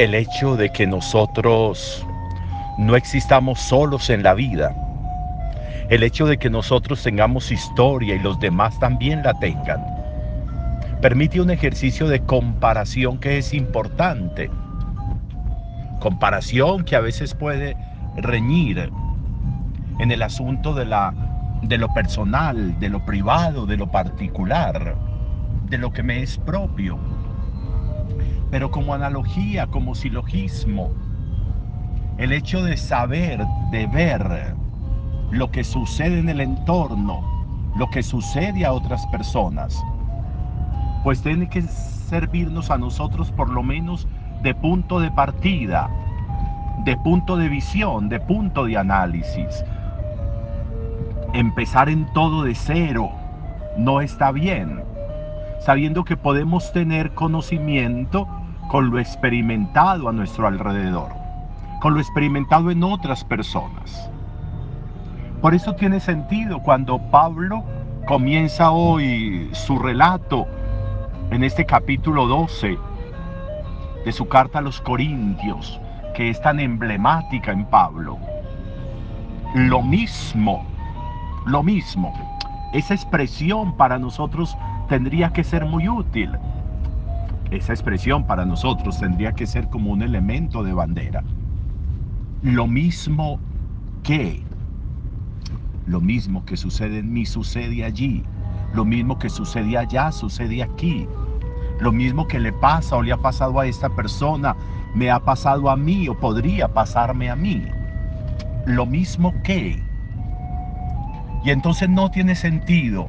el hecho de que nosotros no existamos solos en la vida, el hecho de que nosotros tengamos historia y los demás también la tengan, permite un ejercicio de comparación que es importante. Comparación que a veces puede reñir en el asunto de, la, de lo personal, de lo privado, de lo particular, de lo que me es propio. Pero como analogía, como silogismo, el hecho de saber, de ver lo que sucede en el entorno, lo que sucede a otras personas, pues tiene que servirnos a nosotros por lo menos de punto de partida, de punto de visión, de punto de análisis. Empezar en todo de cero no está bien, sabiendo que podemos tener conocimiento con lo experimentado a nuestro alrededor, con lo experimentado en otras personas. Por eso tiene sentido cuando Pablo comienza hoy su relato en este capítulo 12 de su carta a los Corintios, que es tan emblemática en Pablo. Lo mismo, lo mismo. Esa expresión para nosotros tendría que ser muy útil. Esa expresión para nosotros tendría que ser como un elemento de bandera. Lo mismo que, lo mismo que sucede en mí sucede allí. Lo mismo que sucede allá sucede aquí. Lo mismo que le pasa o le ha pasado a esta persona, me ha pasado a mí o podría pasarme a mí. Lo mismo que. Y entonces no tiene sentido.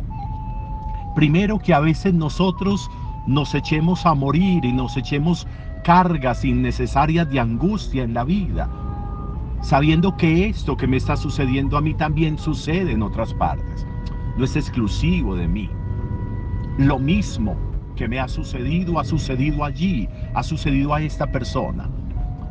Primero que a veces nosotros nos echemos a morir y nos echemos cargas innecesarias de angustia en la vida, sabiendo que esto que me está sucediendo a mí también sucede en otras partes. No es exclusivo de mí. Lo mismo que me ha sucedido ha sucedido allí, ha sucedido a esta persona.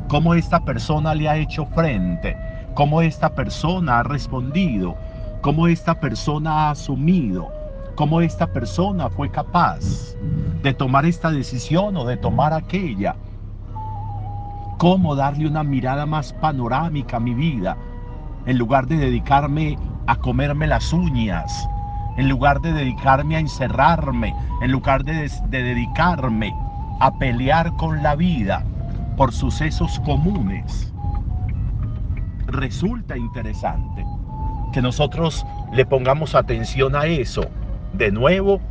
Cómo esta persona le ha hecho frente, cómo esta persona ha respondido, cómo esta persona ha asumido, cómo esta persona fue capaz de tomar esta decisión o de tomar aquella. Cómo darle una mirada más panorámica a mi vida, en lugar de dedicarme a comerme las uñas, en lugar de dedicarme a encerrarme, en lugar de, de dedicarme a pelear con la vida por sucesos comunes. Resulta interesante que nosotros le pongamos atención a eso de nuevo,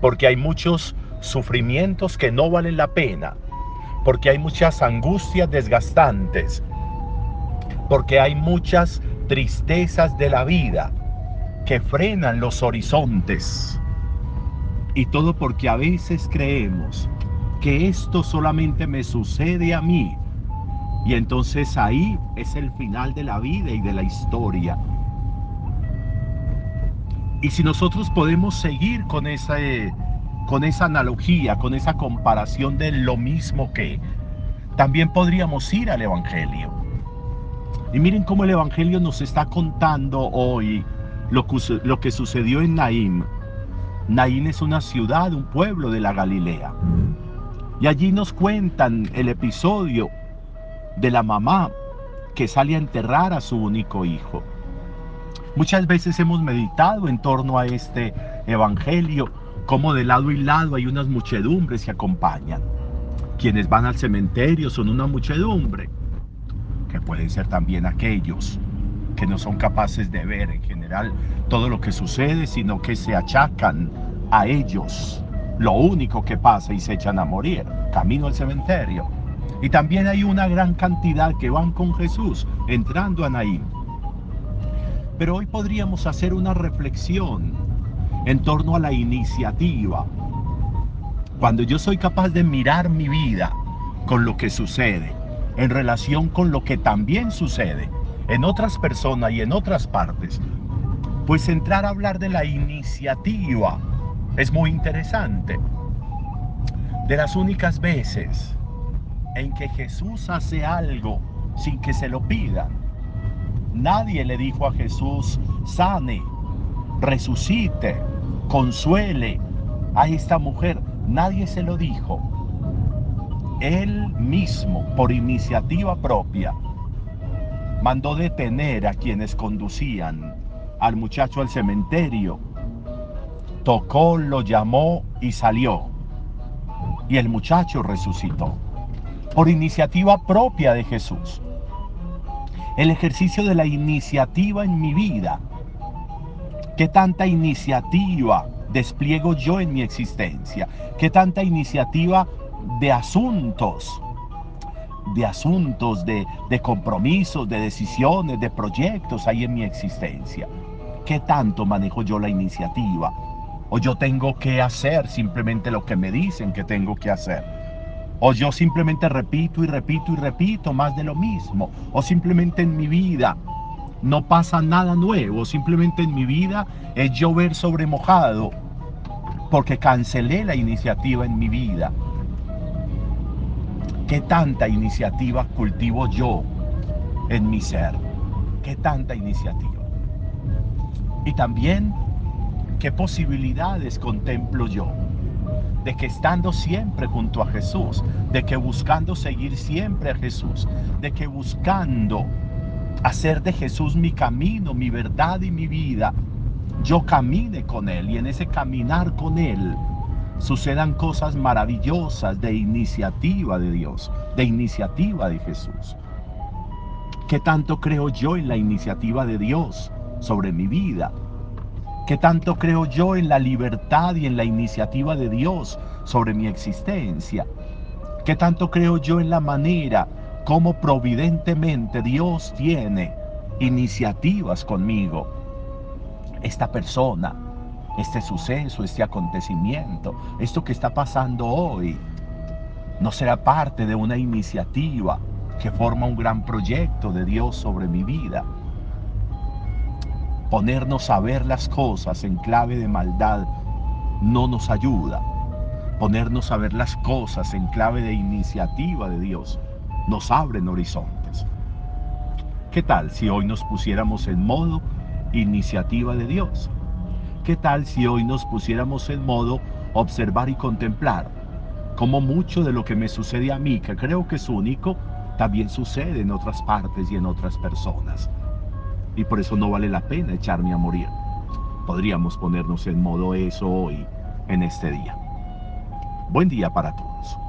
porque hay muchos sufrimientos que no valen la pena, porque hay muchas angustias desgastantes, porque hay muchas tristezas de la vida que frenan los horizontes. Y todo porque a veces creemos que esto solamente me sucede a mí. Y entonces ahí es el final de la vida y de la historia. Y si nosotros podemos seguir con esa, con esa analogía, con esa comparación de lo mismo que, también podríamos ir al Evangelio. Y miren cómo el Evangelio nos está contando hoy lo que, sucedió en Naim. Naim es una ciudad, un pueblo de la Galilea. Y allí nos cuentan el episodio de la mamá que sale a enterrar a su único hijo. Muchas veces hemos meditado en torno a este evangelio, como de lado y lado hay unas muchedumbres que acompañan. Quienes van al cementerio son una muchedumbre, que pueden ser también aquellos que no son capaces de ver en general todo lo que sucede, sino que se achacan a ellos lo único que pasa y se echan a morir, camino al cementerio. Y también hay una gran cantidad que van con Jesús entrando a Naim. Pero hoy podríamos hacer una reflexión en torno a la iniciativa. Cuando yo soy capaz de mirar mi vida con lo que sucede, en relación con lo que también sucede, en otras personas y en otras partes, pues entrar a hablar de la iniciativa es muy interesante. De las únicas veces en que Jesús hace algo sin que se lo pida. Nadie le dijo a Jesús, sane, resucite, consuele a esta mujer. Nadie se lo dijo. él mismo, por iniciativa propia, mandó detener a quienes conducían al muchacho al cementerio, tocó, lo llamó y salió. Y el muchacho resucitó. Por iniciativa propia de Jesús. El ejercicio de la iniciativa en mi vida. ¿Qué tanta iniciativa despliego yo en mi existencia? ¿Qué tanta iniciativa de asuntos de asuntos, de, de, compromisos, de decisiones, de proyectos hay en mi existencia. ¿Qué tanto manejo yo la iniciativa? ¿O yo tengo que hacer simplemente lo que me dicen que tengo que hacer? ¿O yo simplemente repito y repito y repito más de lo mismo? ¿O simplemente en mi vida no pasa nada nuevo? ¿Simplemente en mi vida es llover sobre mojado? Porque cancelé la iniciativa en mi vida. ¿Qué tanta iniciativa cultivo yo en mi ser? ¿Qué tanta iniciativa? Y también, ¿qué posibilidades contemplo yo? De que estando siempre junto a Jesús, de que buscando seguir siempre a Jesús, de que buscando hacer de Jesús mi camino, mi verdad y mi vida, yo camine con Él y en ese caminar con Él sucedan cosas maravillosas de iniciativa de Dios, de iniciativa de Jesús. ¿Qué tanto creo yo en la iniciativa de Dios? sobre mi vida? ¿Qué tanto creo yo en la libertad y en la iniciativa de Dios sobre mi existencia? ¿Qué tanto creo yo en la manera como providentemente Dios tiene iniciativas conmigo? Esta persona, este suceso, este acontecimiento, esto que está pasando hoy, no será parte de una iniciativa que forma un gran proyecto de Dios sobre mi vida ponernos a ver las cosas en clave de maldad no nos ayuda. Ponernos a ver las cosas en clave de iniciativa de Dios nos abren horizontes. ¿Qué tal si hoy nos pusiéramos en modo iniciativa de Dios? ¿Qué tal si hoy nos pusiéramos en modo observar y contemplar como mucho de lo que me sucede a mí, que creo que es único, también sucede en otras partes y en otras personas? Y por eso no vale la pena echarme a morir. Podríamos ponernos en modo eso hoy, en este día. Buen día para todos.